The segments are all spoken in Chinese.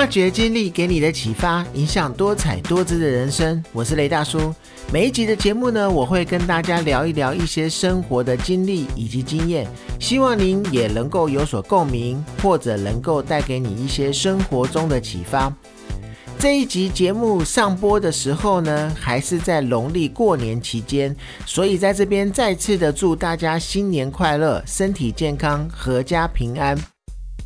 挖掘经历给你的启发，影响多彩多姿的人生。我是雷大叔。每一集的节目呢，我会跟大家聊一聊一些生活的经历以及经验，希望您也能够有所共鸣，或者能够带给你一些生活中的启发。这一集节目上播的时候呢，还是在农历过年期间，所以在这边再次的祝大家新年快乐，身体健康，阖家平安。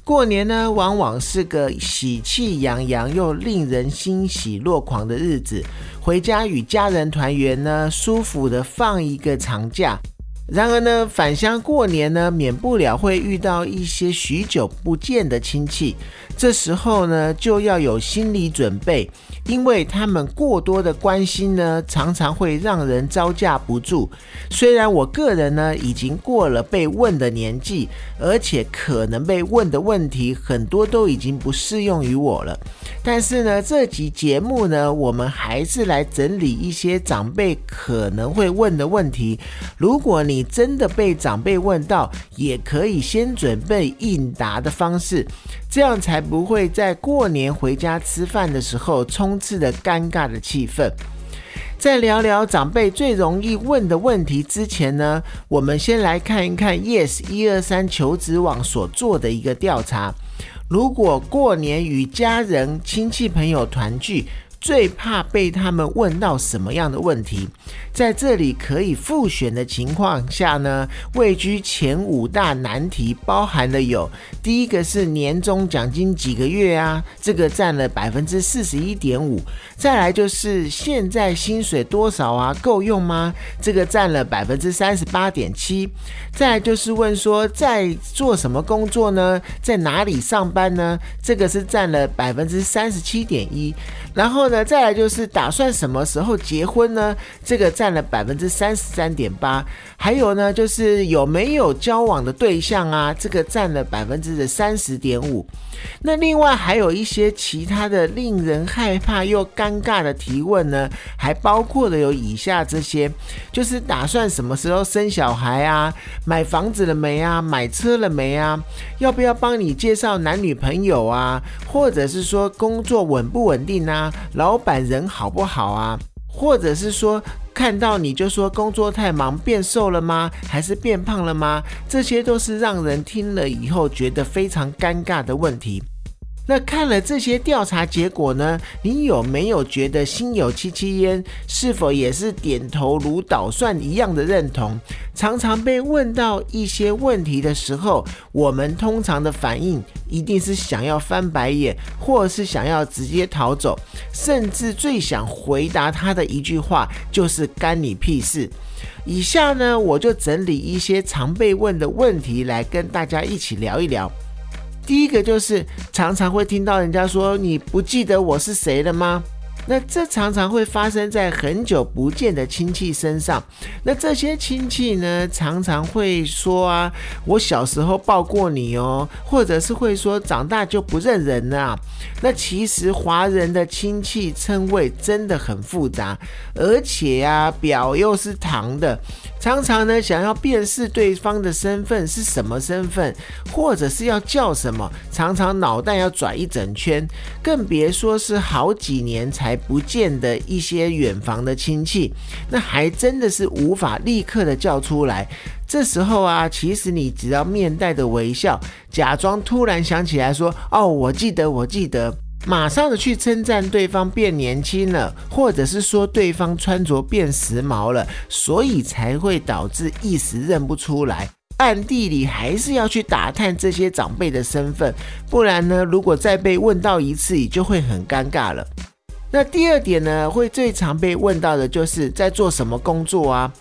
过年呢，往往是个喜气洋洋又令人欣喜若狂的日子。回家与家人团圆呢，舒服的放一个长假。然而呢，返乡过年呢，免不了会遇到一些许久不见的亲戚。这时候呢，就要有心理准备，因为他们过多的关心呢，常常会让人招架不住。虽然我个人呢，已经过了被问的年纪，而且可能被问的问题很多都已经不适用于我了，但是呢，这集节目呢，我们还是来整理一些长辈可能会问的问题。如果你你真的被长辈问到，也可以先准备应答的方式，这样才。不会在过年回家吃饭的时候充斥着尴尬的气氛。在聊聊长辈最容易问的问题之前呢，我们先来看一看 Yes 一二三求职网所做的一个调查。如果过年与家人、亲戚、朋友团聚，最怕被他们问到什么样的问题？在这里可以复选的情况下呢，位居前五大难题，包含的有第一个是年终奖金几个月啊，这个占了百分之四十一点五；再来就是现在薪水多少啊，够用吗？这个占了百分之三十八点七；再来就是问说在做什么工作呢，在哪里上班呢？这个是占了百分之三十七点一；然后，再来就是打算什么时候结婚呢？这个占。了百分之三十三点八，还有呢，就是有没有交往的对象啊？这个占了百分之的三十点五。那另外还有一些其他的令人害怕又尴尬的提问呢，还包括了有以下这些：就是打算什么时候生小孩啊？买房子了没啊？买车了没啊？要不要帮你介绍男女朋友啊？或者是说工作稳不稳定啊？老板人好不好啊？或者是说。看到你就说工作太忙变瘦了吗？还是变胖了吗？这些都是让人听了以后觉得非常尴尬的问题。那看了这些调查结果呢？你有没有觉得心有戚戚焉？是否也是点头如捣蒜一样的认同？常常被问到一些问题的时候，我们通常的反应一定是想要翻白眼，或是想要直接逃走，甚至最想回答他的一句话就是“干你屁事”。以下呢，我就整理一些常被问的问题来跟大家一起聊一聊。第一个就是常常会听到人家说：“你不记得我是谁了吗？”那这常常会发生在很久不见的亲戚身上。那这些亲戚呢，常常会说啊：“我小时候抱过你哦。”或者是会说：“长大就不认人了。”那其实华人的亲戚称谓真的很复杂，而且啊，表又是堂的。常常呢，想要辨识对方的身份是什么身份，或者是要叫什么，常常脑袋要转一整圈，更别说是好几年才不见的一些远房的亲戚，那还真的是无法立刻的叫出来。这时候啊，其实你只要面带着微笑，假装突然想起来说：“哦，我记得，我记得。”马上的去称赞对方变年轻了，或者是说对方穿着变时髦了，所以才会导致一时认不出来。暗地里还是要去打探这些长辈的身份，不然呢，如果再被问到一次，也就会很尴尬了。那第二点呢，会最常被问到的就是在做什么工作啊？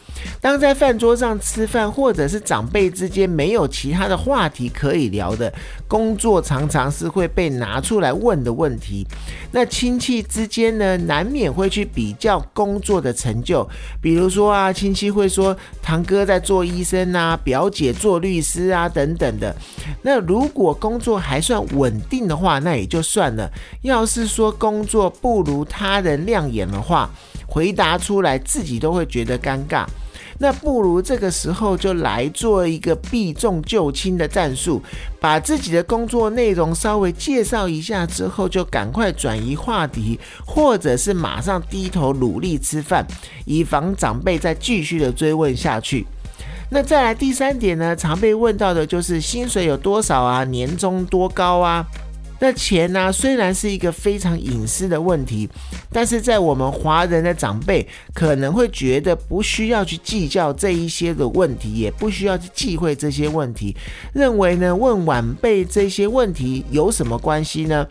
当在饭桌上吃饭，或者是长辈之间没有其他的话题可以聊的，工作常常是会被拿出来问的问题。那亲戚之间呢，难免会去比较工作的成就，比如说啊，亲戚会说堂哥在做医生啊，表姐做律师啊等等的。那如果工作还算稳定的话，那也就算了。要是说工作不如他人亮眼的话，回答出来自己都会觉得尴尬。那不如这个时候就来做一个避重就轻的战术，把自己的工作内容稍微介绍一下之后，就赶快转移话题，或者是马上低头努力吃饭，以防长辈再继续的追问下去。那再来第三点呢，常被问到的就是薪水有多少啊，年终多高啊？那钱呢？虽然是一个非常隐私的问题，但是在我们华人的长辈可能会觉得不需要去计较这一些的问题，也不需要去忌讳这些问题，认为呢问晚辈这些问题有什么关系呢？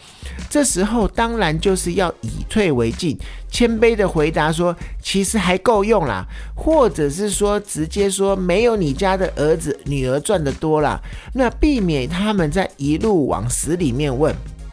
这时候当然就是要以退为进，谦卑的回答说，其实还够用啦，或者是说直接说没有你家的儿子女儿赚的多啦，那避免他们在一路往死里面问。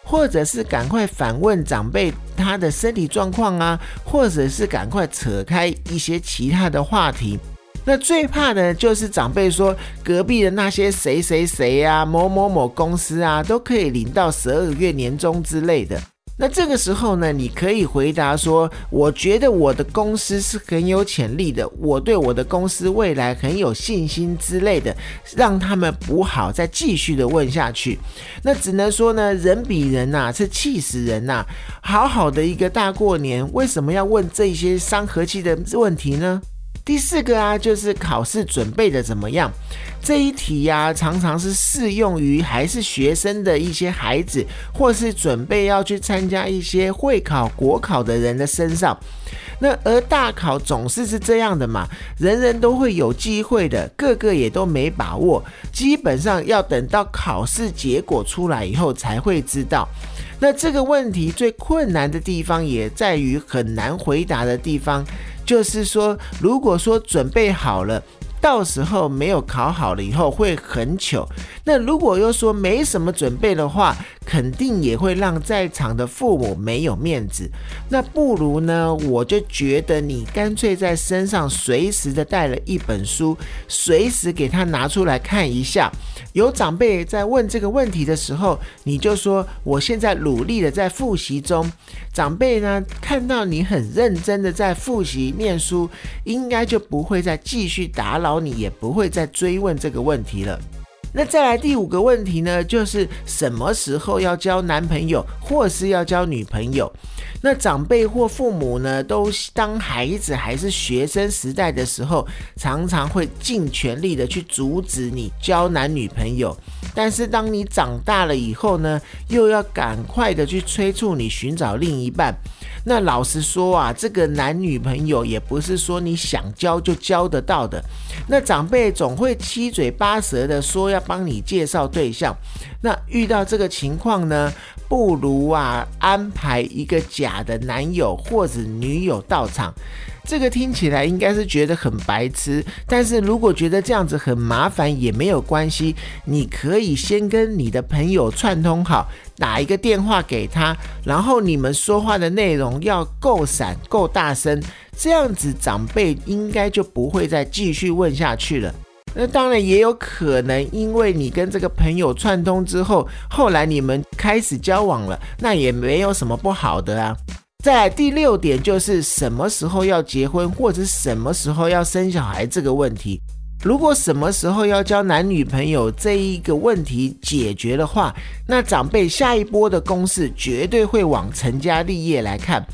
或者是赶快反问长辈他的身体状况啊，或者是赶快扯开一些其他的话题。那最怕的就是长辈说隔壁的那些谁谁谁啊，某某某公司啊，都可以领到十二月年终之类的。那这个时候呢，你可以回答说：“我觉得我的公司是很有潜力的，我对我的公司未来很有信心之类的，让他们不好再继续的问下去。那只能说呢，人比人呐是气死人呐！好好的一个大过年，为什么要问这些伤和气的问题呢？”第四个啊，就是考试准备的怎么样？这一题呀，常常是适用于还是学生的一些孩子，或是准备要去参加一些会考、国考的人的身上。那而大考总是是这样的嘛，人人都会有机会的，个个也都没把握，基本上要等到考试结果出来以后才会知道。那这个问题最困难的地方也在于很难回答的地方。就是说，如果说准备好了，到时候没有考好了以后会很糗。那如果又说没什么准备的话，肯定也会让在场的父母没有面子。那不如呢，我就觉得你干脆在身上随时的带了一本书，随时给他拿出来看一下。有长辈在问这个问题的时候，你就说我现在努力的在复习中。长辈呢看到你很认真的在复习念书，应该就不会再继续打扰你，也不会再追问这个问题了。那再来第五个问题呢，就是什么时候要交男朋友或是要交女朋友？那长辈或父母呢，都当孩子还是学生时代的时候，常常会尽全力的去阻止你交男女朋友。但是当你长大了以后呢，又要赶快的去催促你寻找另一半。那老实说啊，这个男女朋友也不是说你想交就交得到的。那长辈总会七嘴八舌的说要帮你介绍对象。那遇到这个情况呢，不如啊安排一个假的男友或者女友到场。这个听起来应该是觉得很白痴，但是如果觉得这样子很麻烦也没有关系，你可以先跟你的朋友串通好，打一个电话给他，然后你们说话的内容要够闪、够大声，这样子长辈应该就不会再继续问下去了。那当然也有可能，因为你跟这个朋友串通之后，后来你们开始交往了，那也没有什么不好的啊。在第六点，就是什么时候要结婚，或者什么时候要生小孩这个问题。如果什么时候要交男女朋友这一个问题解决的话，那长辈下一波的攻势绝对会往成家立业来看。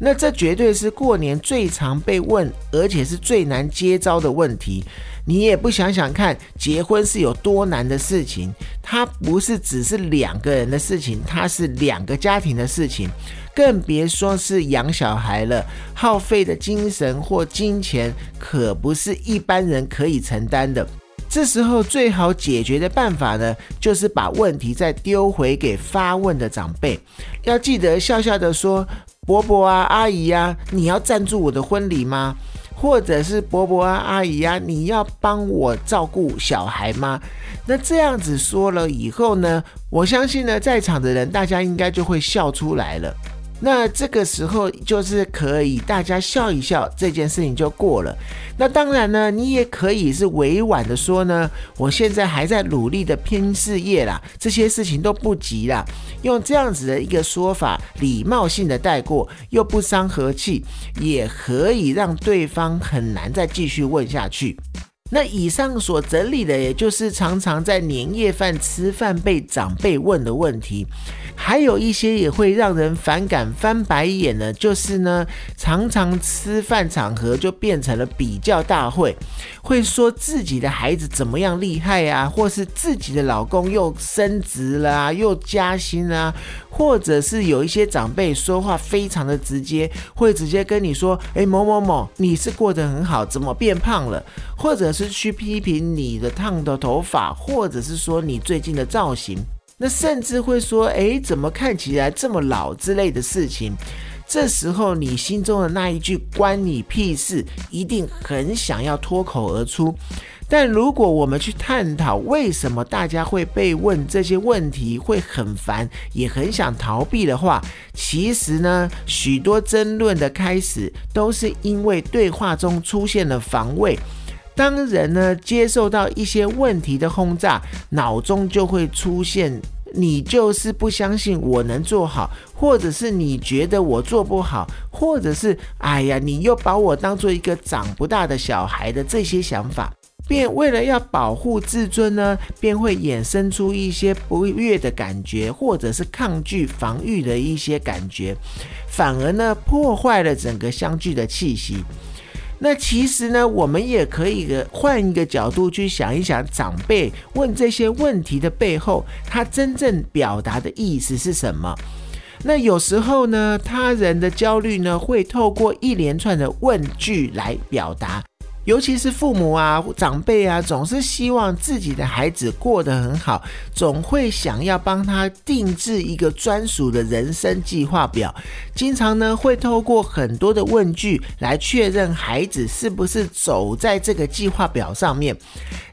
那这绝对是过年最常被问，而且是最难接招的问题。你也不想想看，结婚是有多难的事情？它不是只是两个人的事情，它是两个家庭的事情，更别说是养小孩了。耗费的精神或金钱，可不是一般人可以承担的。这时候最好解决的办法呢，就是把问题再丢回给发问的长辈。要记得笑笑的说：“伯伯啊，阿姨呀，你要赞助我的婚礼吗？”或者是伯伯啊、阿姨啊，你要帮我照顾小孩吗？那这样子说了以后呢，我相信呢，在场的人大家应该就会笑出来了。那这个时候就是可以大家笑一笑，这件事情就过了。那当然呢，你也可以是委婉的说呢，我现在还在努力的拼事业啦，这些事情都不急啦。用这样子的一个说法，礼貌性的带过，又不伤和气，也可以让对方很难再继续问下去。那以上所整理的，也就是常常在年夜饭吃饭被长辈问的问题。还有一些也会让人反感、翻白眼的，就是呢，常常吃饭场合就变成了比较大会，会说自己的孩子怎么样厉害啊，或是自己的老公又升职了，又加薪啊，或者是有一些长辈说话非常的直接，会直接跟你说：“哎，某某某，你是过得很好，怎么变胖了？”或者是去批评你的烫的头发，或者是说你最近的造型。那甚至会说：“哎，怎么看起来这么老？”之类的事情。这时候，你心中的那一句“关你屁事”一定很想要脱口而出。但如果我们去探讨为什么大家会被问这些问题，会很烦，也很想逃避的话，其实呢，许多争论的开始都是因为对话中出现了防卫。当人呢接受到一些问题的轰炸，脑中就会出现你就是不相信我能做好，或者是你觉得我做不好，或者是哎呀你又把我当做一个长不大的小孩的这些想法，便为了要保护自尊呢，便会衍生出一些不悦的感觉，或者是抗拒防御的一些感觉，反而呢破坏了整个相聚的气息。那其实呢，我们也可以换一个角度去想一想，长辈问这些问题的背后，他真正表达的意思是什么？那有时候呢，他人的焦虑呢，会透过一连串的问句来表达。尤其是父母啊、长辈啊，总是希望自己的孩子过得很好，总会想要帮他定制一个专属的人生计划表。经常呢，会透过很多的问句来确认孩子是不是走在这个计划表上面。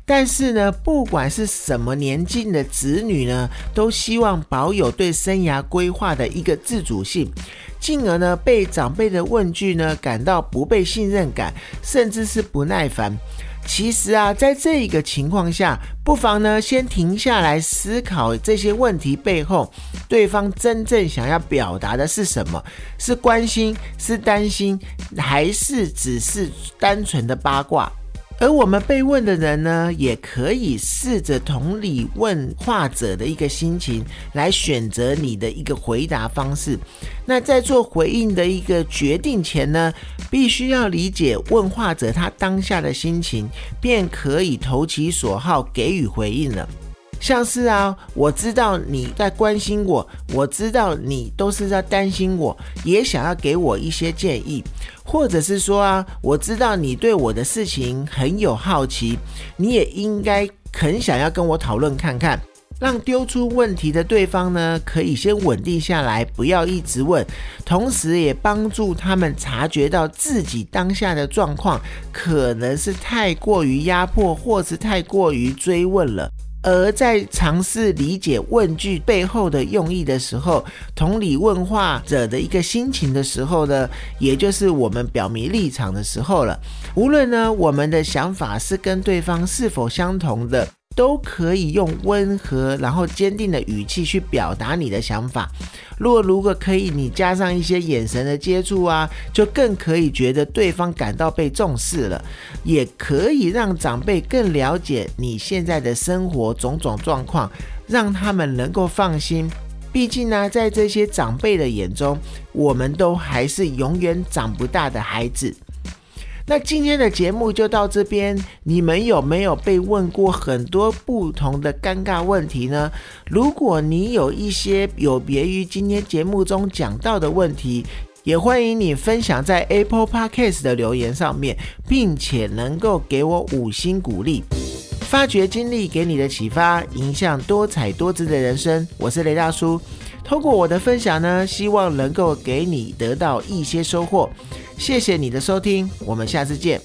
但是呢，不管是什么年纪的子女呢，都希望保有对生涯规划的一个自主性。进而呢，被长辈的问句呢感到不被信任感，甚至是不耐烦。其实啊，在这一个情况下，不妨呢先停下来思考这些问题背后，对方真正想要表达的是什么？是关心，是担心，还是只是单纯的八卦？而我们被问的人呢，也可以试着同理问话者的一个心情，来选择你的一个回答方式。那在做回应的一个决定前呢，必须要理解问话者他当下的心情，便可以投其所好给予回应了。像是啊，我知道你在关心我，我知道你都是在担心我，也想要给我一些建议，或者是说啊，我知道你对我的事情很有好奇，你也应该很想要跟我讨论看看，让丢出问题的对方呢，可以先稳定下来，不要一直问，同时也帮助他们察觉到自己当下的状况可能是太过于压迫，或是太过于追问了。而在尝试理解问句背后的用意的时候，同理问话者的一个心情的时候呢，也就是我们表明立场的时候了。无论呢，我们的想法是跟对方是否相同的。都可以用温和然后坚定的语气去表达你的想法。如果如果可以，你加上一些眼神的接触啊，就更可以觉得对方感到被重视了，也可以让长辈更了解你现在的生活种种状况，让他们能够放心。毕竟呢，在这些长辈的眼中，我们都还是永远长不大的孩子。那今天的节目就到这边，你们有没有被问过很多不同的尴尬问题呢？如果你有一些有别于今天节目中讲到的问题，也欢迎你分享在 Apple Podcast 的留言上面，并且能够给我五星鼓励。发掘经历给你的启发，影响多彩多姿的人生。我是雷大叔，通过我的分享呢，希望能够给你得到一些收获。谢谢你的收听，我们下次见。